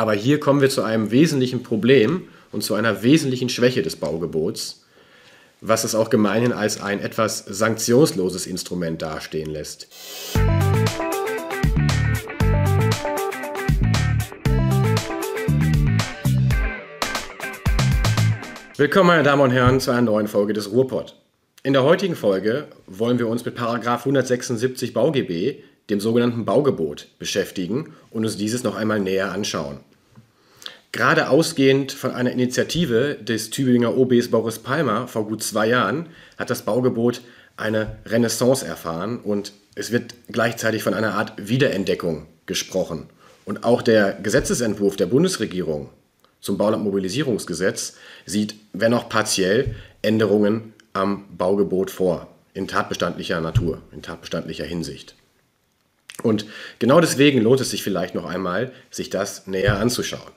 Aber hier kommen wir zu einem wesentlichen Problem und zu einer wesentlichen Schwäche des Baugebots, was es auch gemeinhin als ein etwas sanktionsloses Instrument dastehen lässt. Willkommen, meine Damen und Herren, zu einer neuen Folge des Ruhrpott. In der heutigen Folge wollen wir uns mit Paragraf 176 BauGB, dem sogenannten Baugebot, beschäftigen und uns dieses noch einmal näher anschauen. Gerade ausgehend von einer Initiative des Tübinger OBs Boris Palmer vor gut zwei Jahren hat das Baugebot eine Renaissance erfahren und es wird gleichzeitig von einer Art Wiederentdeckung gesprochen. Und auch der Gesetzesentwurf der Bundesregierung zum Baulandmobilisierungsgesetz sieht, wenn auch partiell, Änderungen am Baugebot vor, in tatbestandlicher Natur, in tatbestandlicher Hinsicht. Und genau deswegen lohnt es sich vielleicht noch einmal, sich das näher anzuschauen.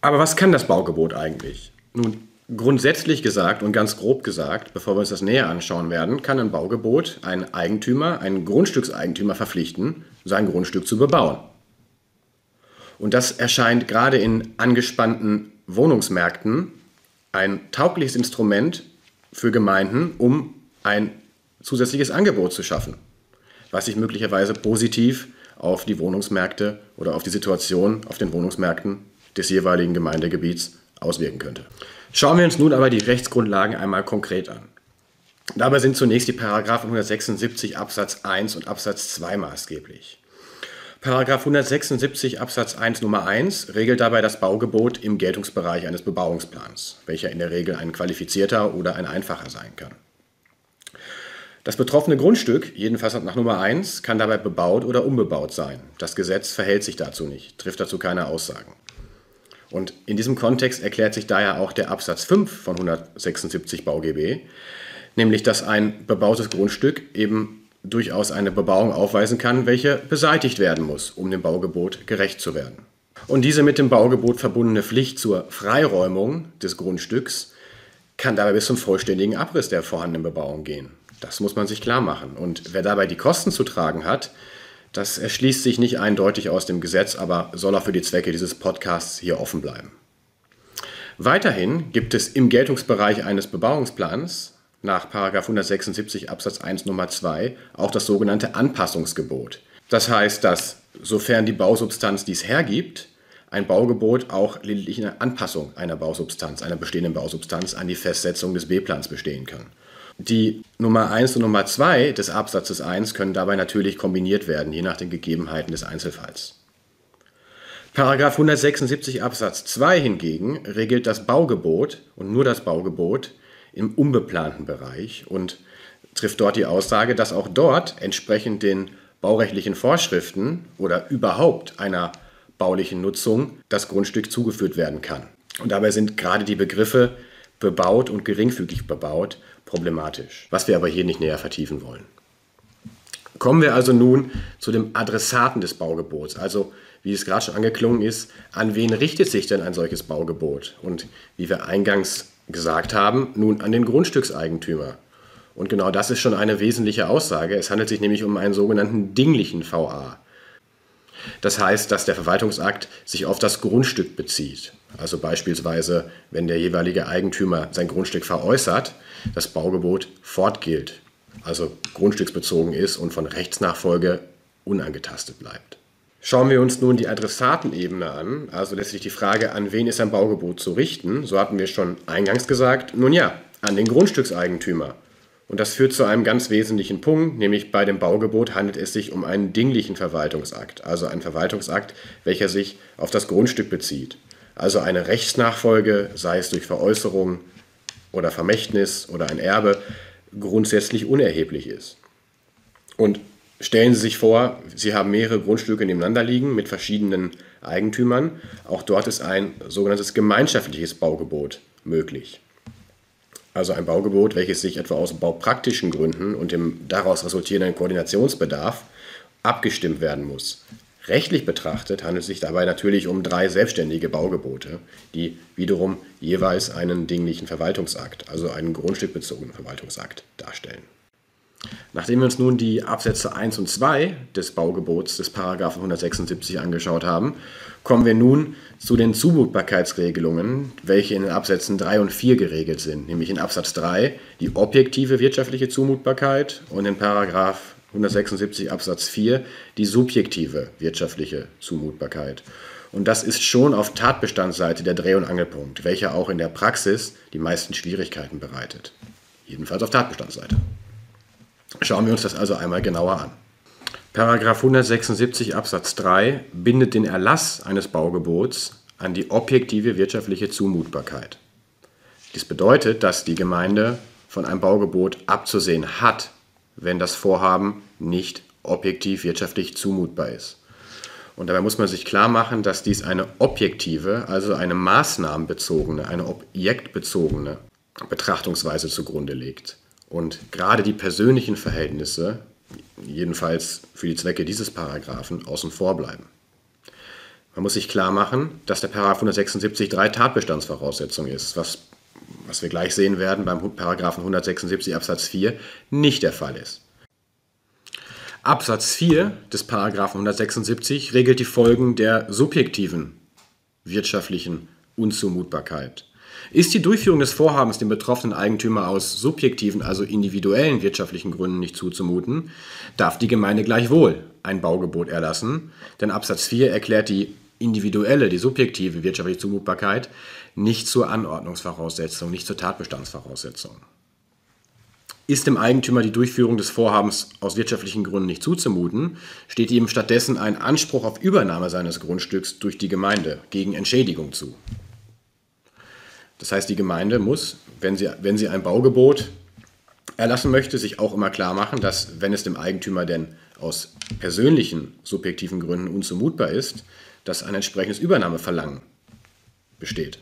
Aber was kann das Baugebot eigentlich? Nun, grundsätzlich gesagt und ganz grob gesagt, bevor wir uns das näher anschauen werden, kann ein Baugebot einen Eigentümer, einen Grundstückseigentümer verpflichten, sein Grundstück zu bebauen. Und das erscheint gerade in angespannten Wohnungsmärkten ein taugliches Instrument für Gemeinden, um ein zusätzliches Angebot zu schaffen, was sich möglicherweise positiv auf die Wohnungsmärkte oder auf die Situation auf den Wohnungsmärkten des jeweiligen Gemeindegebiets auswirken könnte. Schauen wir uns nun aber die Rechtsgrundlagen einmal konkret an. Dabei sind zunächst die Paragraphen 176 Absatz 1 und Absatz 2 maßgeblich. Paragraph 176 Absatz 1 Nummer 1 regelt dabei das Baugebot im Geltungsbereich eines Bebauungsplans, welcher in der Regel ein qualifizierter oder ein einfacher sein kann. Das betroffene Grundstück, jedenfalls nach Nummer 1, kann dabei bebaut oder unbebaut sein. Das Gesetz verhält sich dazu nicht, trifft dazu keine Aussagen. Und in diesem Kontext erklärt sich daher auch der Absatz 5 von 176 BauGB, nämlich dass ein bebautes Grundstück eben durchaus eine Bebauung aufweisen kann, welche beseitigt werden muss, um dem Baugebot gerecht zu werden. Und diese mit dem Baugebot verbundene Pflicht zur Freiräumung des Grundstücks kann dabei bis zum vollständigen Abriss der vorhandenen Bebauung gehen. Das muss man sich klar machen. Und wer dabei die Kosten zu tragen hat, das erschließt sich nicht eindeutig aus dem Gesetz, aber soll auch für die Zwecke dieses Podcasts hier offen bleiben. Weiterhin gibt es im Geltungsbereich eines Bebauungsplans nach 176 Absatz 1 Nummer 2 auch das sogenannte Anpassungsgebot. Das heißt, dass sofern die Bausubstanz dies hergibt, ein Baugebot auch lediglich eine Anpassung einer Bausubstanz, einer bestehenden Bausubstanz an die Festsetzung des B-Plans bestehen kann. Die Nummer 1 und Nummer 2 des Absatzes 1 können dabei natürlich kombiniert werden, je nach den Gegebenheiten des Einzelfalls. Paragraph 176 Absatz 2 hingegen regelt das Baugebot und nur das Baugebot im unbeplanten Bereich und trifft dort die Aussage, dass auch dort entsprechend den baurechtlichen Vorschriften oder überhaupt einer baulichen Nutzung das Grundstück zugeführt werden kann. Und dabei sind gerade die Begriffe bebaut und geringfügig bebaut problematisch, was wir aber hier nicht näher vertiefen wollen. Kommen wir also nun zu dem Adressaten des Baugebots, also wie es gerade schon angeklungen ist, an wen richtet sich denn ein solches Baugebot? Und wie wir eingangs gesagt haben, nun an den Grundstückseigentümer. Und genau das ist schon eine wesentliche Aussage. Es handelt sich nämlich um einen sogenannten dinglichen VA. Das heißt, dass der Verwaltungsakt sich auf das Grundstück bezieht. Also beispielsweise, wenn der jeweilige Eigentümer sein Grundstück veräußert, das Baugebot fortgilt, also grundstücksbezogen ist und von Rechtsnachfolge unangetastet bleibt. Schauen wir uns nun die Adressatenebene an, also letztlich die Frage, an wen ist ein Baugebot zu richten, so hatten wir schon eingangs gesagt, nun ja, an den Grundstückseigentümer. Und das führt zu einem ganz wesentlichen Punkt, nämlich bei dem Baugebot handelt es sich um einen dinglichen Verwaltungsakt, also einen Verwaltungsakt, welcher sich auf das Grundstück bezieht. Also eine Rechtsnachfolge, sei es durch Veräußerung oder Vermächtnis oder ein Erbe, grundsätzlich unerheblich ist. Und Stellen Sie sich vor, Sie haben mehrere Grundstücke nebeneinander liegen mit verschiedenen Eigentümern. Auch dort ist ein sogenanntes gemeinschaftliches Baugebot möglich. Also ein Baugebot, welches sich etwa aus baupraktischen Gründen und dem daraus resultierenden Koordinationsbedarf abgestimmt werden muss. Rechtlich betrachtet handelt es sich dabei natürlich um drei selbstständige Baugebote, die wiederum jeweils einen dinglichen Verwaltungsakt, also einen grundstückbezogenen Verwaltungsakt darstellen. Nachdem wir uns nun die Absätze 1 und 2 des Baugebots des Paragraphen 176 angeschaut haben, kommen wir nun zu den Zumutbarkeitsregelungen, welche in den Absätzen 3 und 4 geregelt sind, nämlich in Absatz 3 die objektive wirtschaftliche Zumutbarkeit und in Paragraph 176 Absatz 4 die subjektive wirtschaftliche Zumutbarkeit. Und das ist schon auf Tatbestandsseite der Dreh- und Angelpunkt, welcher auch in der Praxis die meisten Schwierigkeiten bereitet. Jedenfalls auf Tatbestandsseite. Schauen wir uns das also einmal genauer an. Paragraph 176 Absatz 3 bindet den Erlass eines Baugebots an die objektive wirtschaftliche Zumutbarkeit. Dies bedeutet, dass die Gemeinde von einem Baugebot abzusehen hat, wenn das Vorhaben nicht objektiv wirtschaftlich zumutbar ist. Und dabei muss man sich klar machen, dass dies eine objektive, also eine maßnahmenbezogene, eine objektbezogene Betrachtungsweise zugrunde legt. Und gerade die persönlichen Verhältnisse, jedenfalls für die Zwecke dieses Paragraphen, außen vor bleiben. Man muss sich klar machen, dass der Paragraph 176 drei Tatbestandsvoraussetzungen ist, was, was wir gleich sehen werden beim Paragraphen 176 Absatz 4 nicht der Fall ist. Absatz 4 des Paragraphen 176 regelt die Folgen der subjektiven wirtschaftlichen Unzumutbarkeit. Ist die Durchführung des Vorhabens dem betroffenen Eigentümer aus subjektiven, also individuellen wirtschaftlichen Gründen nicht zuzumuten, darf die Gemeinde gleichwohl ein Baugebot erlassen, denn Absatz 4 erklärt die individuelle, die subjektive wirtschaftliche Zumutbarkeit nicht zur Anordnungsvoraussetzung, nicht zur Tatbestandsvoraussetzung. Ist dem Eigentümer die Durchführung des Vorhabens aus wirtschaftlichen Gründen nicht zuzumuten, steht ihm stattdessen ein Anspruch auf Übernahme seines Grundstücks durch die Gemeinde gegen Entschädigung zu. Das heißt, die Gemeinde muss, wenn sie, wenn sie ein Baugebot erlassen möchte, sich auch immer klar machen, dass, wenn es dem Eigentümer denn aus persönlichen, subjektiven Gründen unzumutbar ist, dass ein entsprechendes Übernahmeverlangen besteht.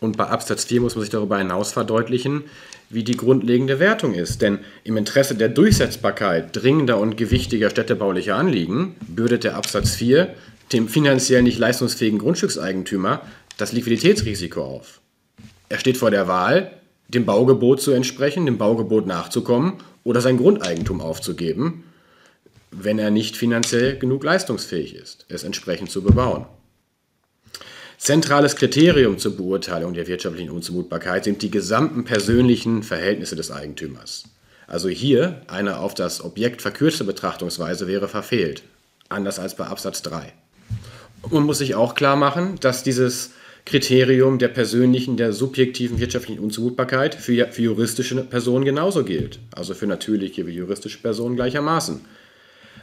Und bei Absatz 4 muss man sich darüber hinaus verdeutlichen, wie die grundlegende Wertung ist. Denn im Interesse der Durchsetzbarkeit dringender und gewichtiger städtebaulicher Anliegen bürdet der Absatz 4 dem finanziell nicht leistungsfähigen Grundstückseigentümer das Liquiditätsrisiko auf. Er steht vor der Wahl, dem Baugebot zu entsprechen, dem Baugebot nachzukommen oder sein Grundeigentum aufzugeben, wenn er nicht finanziell genug leistungsfähig ist, es entsprechend zu bebauen. Zentrales Kriterium zur Beurteilung der wirtschaftlichen Unzumutbarkeit sind die gesamten persönlichen Verhältnisse des Eigentümers. Also hier eine auf das Objekt verkürzte Betrachtungsweise wäre verfehlt, anders als bei Absatz 3. man muss sich auch klar machen, dass dieses Kriterium der persönlichen, der subjektiven wirtschaftlichen Unzumutbarkeit für, für juristische Personen genauso gilt, also für natürliche wie juristische Personen gleichermaßen.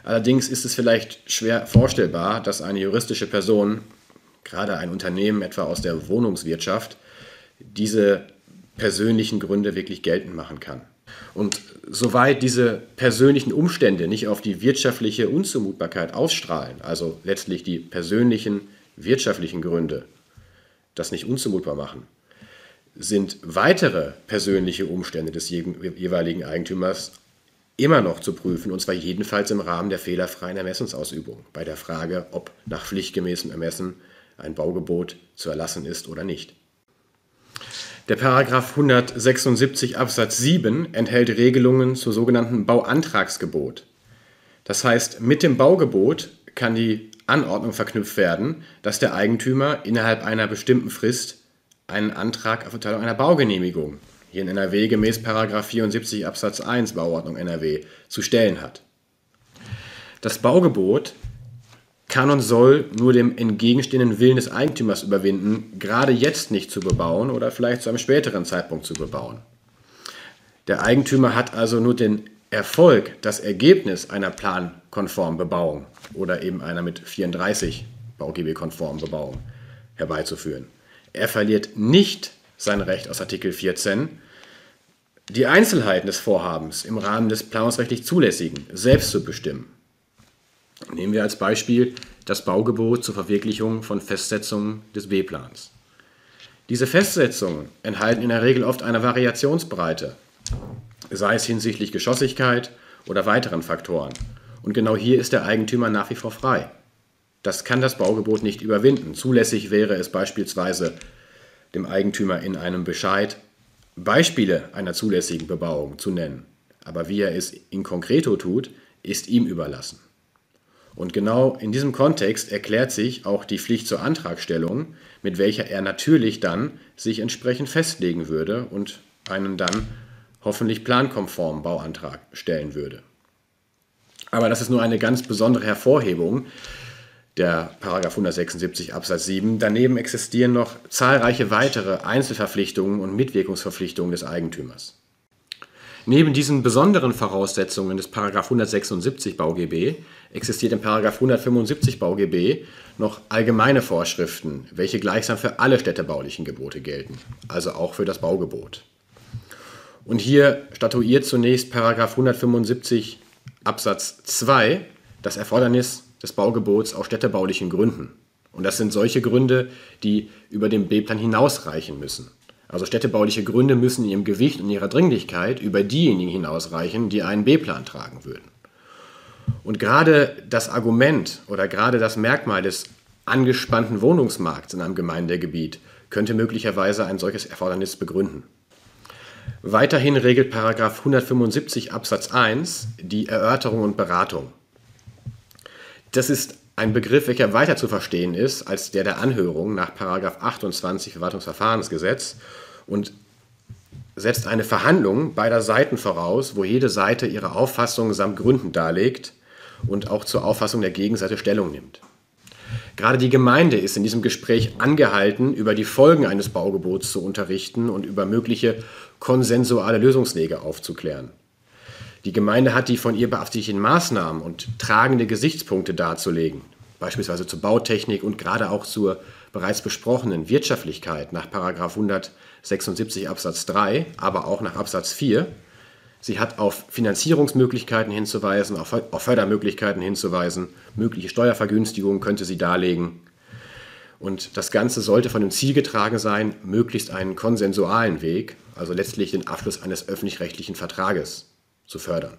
Allerdings ist es vielleicht schwer vorstellbar, dass eine juristische Person gerade ein Unternehmen etwa aus der Wohnungswirtschaft, diese persönlichen Gründe wirklich geltend machen kann. Und soweit diese persönlichen Umstände nicht auf die wirtschaftliche Unzumutbarkeit ausstrahlen, also letztlich die persönlichen wirtschaftlichen Gründe das nicht unzumutbar machen, sind weitere persönliche Umstände des jeweiligen Eigentümers immer noch zu prüfen, und zwar jedenfalls im Rahmen der fehlerfreien Ermessensausübung, bei der Frage, ob nach pflichtgemäßem Ermessen ein Baugebot zu erlassen ist oder nicht. Der Paragraph 176 Absatz 7 enthält Regelungen zur sogenannten Bauantragsgebot. Das heißt, mit dem Baugebot kann die Anordnung verknüpft werden, dass der Eigentümer innerhalb einer bestimmten Frist einen Antrag auf Erteilung einer Baugenehmigung, hier in NRW gemäß 74 Absatz 1 Bauordnung NRW, zu stellen hat. Das Baugebot kann und soll nur dem entgegenstehenden Willen des Eigentümers überwinden, gerade jetzt nicht zu bebauen oder vielleicht zu einem späteren Zeitpunkt zu bebauen. Der Eigentümer hat also nur den Erfolg, das Ergebnis einer plankonformen Bebauung oder eben einer mit 34 BauGB-konformen Bebauung herbeizuführen. Er verliert nicht sein Recht aus Artikel 14, die Einzelheiten des Vorhabens im Rahmen des planungsrechtlich Zulässigen selbst zu bestimmen. Nehmen wir als Beispiel das Baugebot zur Verwirklichung von Festsetzungen des B-Plans. Diese Festsetzungen enthalten in der Regel oft eine Variationsbreite, sei es hinsichtlich Geschossigkeit oder weiteren Faktoren. Und genau hier ist der Eigentümer nach wie vor frei. Das kann das Baugebot nicht überwinden. Zulässig wäre es beispielsweise dem Eigentümer in einem Bescheid Beispiele einer zulässigen Bebauung zu nennen. aber wie er es in concreto tut, ist ihm überlassen. Und genau in diesem Kontext erklärt sich auch die Pflicht zur Antragstellung, mit welcher er natürlich dann sich entsprechend festlegen würde und einen dann hoffentlich plankonformen Bauantrag stellen würde. Aber das ist nur eine ganz besondere Hervorhebung der 176 Absatz 7. Daneben existieren noch zahlreiche weitere Einzelverpflichtungen und Mitwirkungsverpflichtungen des Eigentümers. Neben diesen besonderen Voraussetzungen des 176 BauGB existiert im 175 BauGB noch allgemeine Vorschriften, welche gleichsam für alle städtebaulichen Gebote gelten, also auch für das Baugebot. Und hier statuiert zunächst 175 Absatz 2 das Erfordernis des Baugebots aus städtebaulichen Gründen. Und das sind solche Gründe, die über den B-Plan hinausreichen müssen. Also städtebauliche Gründe müssen in ihrem Gewicht und ihrer Dringlichkeit über diejenigen hinausreichen, die einen B-Plan tragen würden. Und gerade das Argument oder gerade das Merkmal des angespannten Wohnungsmarkts in einem Gemeindegebiet könnte möglicherweise ein solches Erfordernis begründen. Weiterhin regelt 175 Absatz 1 die Erörterung und Beratung. Das ist ein Begriff, welcher weiter zu verstehen ist als der der Anhörung nach 28 Verwaltungsverfahrensgesetz und setzt eine Verhandlung beider Seiten voraus, wo jede Seite ihre Auffassung samt Gründen darlegt und auch zur Auffassung der Gegenseite Stellung nimmt. Gerade die Gemeinde ist in diesem Gespräch angehalten, über die Folgen eines Baugebots zu unterrichten und über mögliche konsensuale Lösungswege aufzuklären. Die Gemeinde hat die von ihr beabsichtigten Maßnahmen und tragende Gesichtspunkte darzulegen, beispielsweise zur Bautechnik und gerade auch zur bereits besprochenen Wirtschaftlichkeit nach 176 Absatz 3, aber auch nach Absatz 4. Sie hat auf Finanzierungsmöglichkeiten hinzuweisen, auf Fördermöglichkeiten hinzuweisen, mögliche Steuervergünstigungen könnte sie darlegen. Und das Ganze sollte von dem Ziel getragen sein, möglichst einen konsensualen Weg, also letztlich den Abschluss eines öffentlich-rechtlichen Vertrages zu fördern.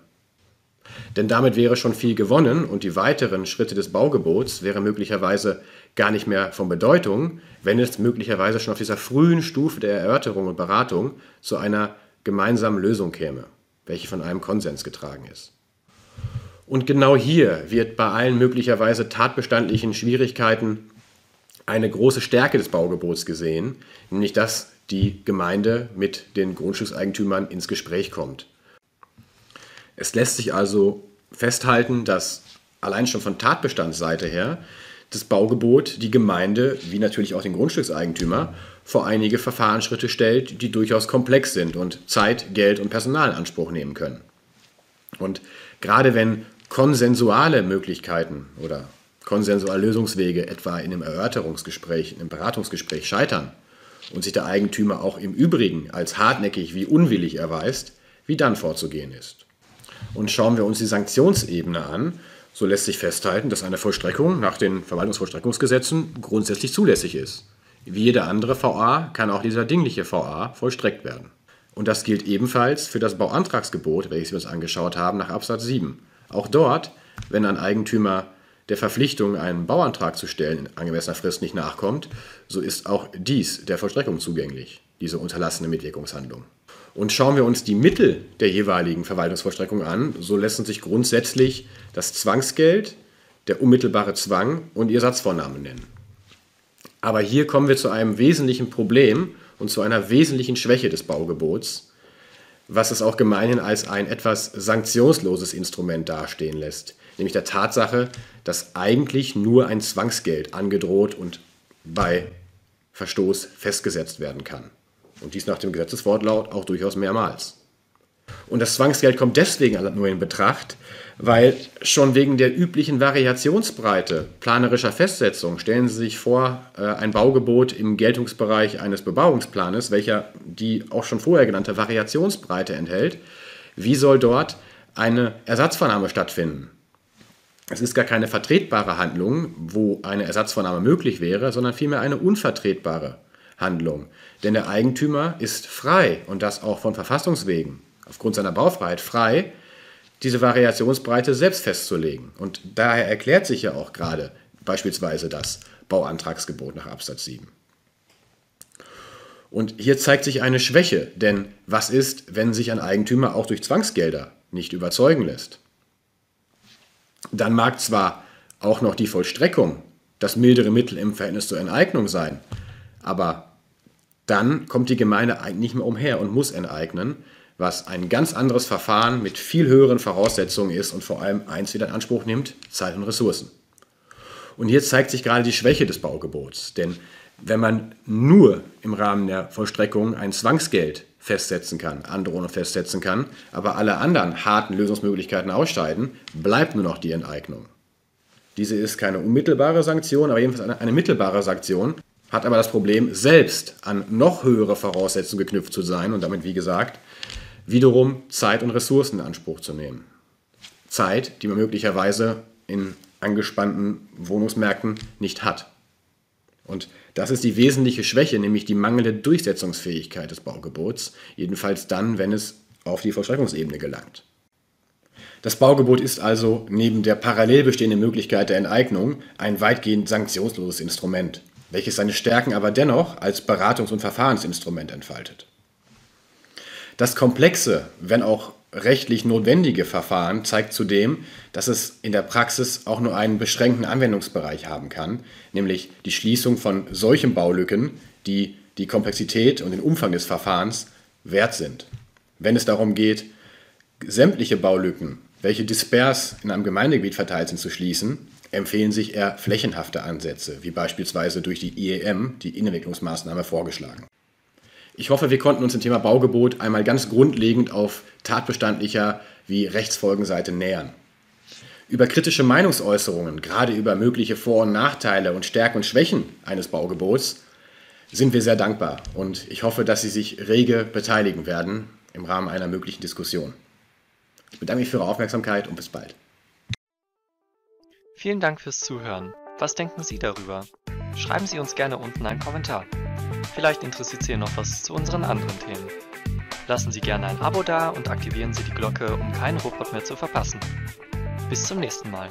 Denn damit wäre schon viel gewonnen und die weiteren Schritte des Baugebots wären möglicherweise gar nicht mehr von Bedeutung, wenn es möglicherweise schon auf dieser frühen Stufe der Erörterung und Beratung zu einer gemeinsamen Lösung käme, welche von einem Konsens getragen ist. Und genau hier wird bei allen möglicherweise tatbestandlichen Schwierigkeiten eine große Stärke des Baugebots gesehen, nämlich dass die Gemeinde mit den Grundstückseigentümern ins Gespräch kommt es lässt sich also festhalten, dass allein schon von Tatbestandsseite her das Baugebot die Gemeinde, wie natürlich auch den Grundstückseigentümer, vor einige Verfahrensschritte stellt, die durchaus komplex sind und Zeit, Geld und Personal in Anspruch nehmen können. Und gerade wenn konsensuale Möglichkeiten oder konsensuale Lösungswege etwa in einem Erörterungsgespräch, in einem Beratungsgespräch scheitern und sich der Eigentümer auch im Übrigen als hartnäckig wie unwillig erweist, wie dann vorzugehen ist. Und schauen wir uns die Sanktionsebene an, so lässt sich festhalten, dass eine Vollstreckung nach den Verwaltungsvollstreckungsgesetzen grundsätzlich zulässig ist. Wie jede andere VA kann auch dieser dingliche VA vollstreckt werden. Und das gilt ebenfalls für das Bauantragsgebot, welches wir uns angeschaut haben, nach Absatz 7. Auch dort, wenn ein Eigentümer der Verpflichtung, einen Bauantrag zu stellen, in angemessener Frist nicht nachkommt, so ist auch dies der Vollstreckung zugänglich, diese unterlassene Mitwirkungshandlung. Und schauen wir uns die Mittel der jeweiligen Verwaltungsvollstreckung an, so lassen sich grundsätzlich das Zwangsgeld, der unmittelbare Zwang und die Ersatzvornahme nennen. Aber hier kommen wir zu einem wesentlichen Problem und zu einer wesentlichen Schwäche des Baugebots, was es auch gemeinhin als ein etwas sanktionsloses Instrument dastehen lässt, nämlich der Tatsache, dass eigentlich nur ein Zwangsgeld angedroht und bei Verstoß festgesetzt werden kann. Und dies nach dem Gesetzeswortlaut auch durchaus mehrmals. Und das Zwangsgeld kommt deswegen nur in Betracht, weil schon wegen der üblichen Variationsbreite planerischer Festsetzung stellen Sie sich vor, äh, ein Baugebot im Geltungsbereich eines Bebauungsplanes, welcher die auch schon vorher genannte Variationsbreite enthält, wie soll dort eine Ersatzvernahme stattfinden? Es ist gar keine vertretbare Handlung, wo eine Ersatzvernahme möglich wäre, sondern vielmehr eine unvertretbare Handlung. Denn der Eigentümer ist frei und das auch von Verfassungswegen, aufgrund seiner Baufreiheit frei, diese Variationsbreite selbst festzulegen. Und daher erklärt sich ja auch gerade beispielsweise das Bauantragsgebot nach Absatz 7. Und hier zeigt sich eine Schwäche, denn was ist, wenn sich ein Eigentümer auch durch Zwangsgelder nicht überzeugen lässt. Dann mag zwar auch noch die Vollstreckung das mildere Mittel im Verhältnis zur Enteignung sein, aber dann kommt die Gemeinde eigentlich nicht mehr umher und muss enteignen, was ein ganz anderes Verfahren mit viel höheren Voraussetzungen ist und vor allem eins wieder in Anspruch nimmt, Zeit und Ressourcen. Und hier zeigt sich gerade die Schwäche des Baugebots, denn wenn man nur im Rahmen der Vollstreckung ein Zwangsgeld festsetzen kann, Androhung festsetzen kann, aber alle anderen harten Lösungsmöglichkeiten ausscheiden, bleibt nur noch die Enteignung. Diese ist keine unmittelbare Sanktion, aber jedenfalls eine, eine mittelbare Sanktion, hat aber das Problem, selbst an noch höhere Voraussetzungen geknüpft zu sein und damit, wie gesagt, wiederum Zeit und Ressourcen in Anspruch zu nehmen. Zeit, die man möglicherweise in angespannten Wohnungsmärkten nicht hat. Und das ist die wesentliche Schwäche, nämlich die mangelnde Durchsetzungsfähigkeit des Baugebots, jedenfalls dann, wenn es auf die Vollstreckungsebene gelangt. Das Baugebot ist also neben der parallel bestehenden Möglichkeit der Enteignung ein weitgehend sanktionsloses Instrument, welches seine Stärken aber dennoch als Beratungs- und Verfahrensinstrument entfaltet. Das komplexe, wenn auch rechtlich notwendige Verfahren zeigt zudem, dass es in der Praxis auch nur einen beschränkten Anwendungsbereich haben kann, nämlich die Schließung von solchen Baulücken, die die Komplexität und den Umfang des Verfahrens wert sind. Wenn es darum geht, sämtliche Baulücken, welche dispers in einem Gemeindegebiet verteilt sind, zu schließen, empfehlen sich eher flächenhafte Ansätze, wie beispielsweise durch die IEM, die Innenentwicklungsmaßnahme, vorgeschlagen. Ich hoffe, wir konnten uns dem Thema Baugebot einmal ganz grundlegend auf tatbestandlicher wie Rechtsfolgenseite nähern. Über kritische Meinungsäußerungen, gerade über mögliche Vor- und Nachteile und Stärken und Schwächen eines Baugebots, sind wir sehr dankbar und ich hoffe, dass Sie sich rege beteiligen werden im Rahmen einer möglichen Diskussion. Ich bedanke mich für Ihre Aufmerksamkeit und bis bald. Vielen Dank fürs Zuhören. Was denken Sie darüber? Schreiben Sie uns gerne unten einen Kommentar. Vielleicht interessiert Sie noch was zu unseren anderen Themen. Lassen Sie gerne ein Abo da und aktivieren Sie die Glocke, um keinen Robot mehr zu verpassen. Bis zum nächsten Mal.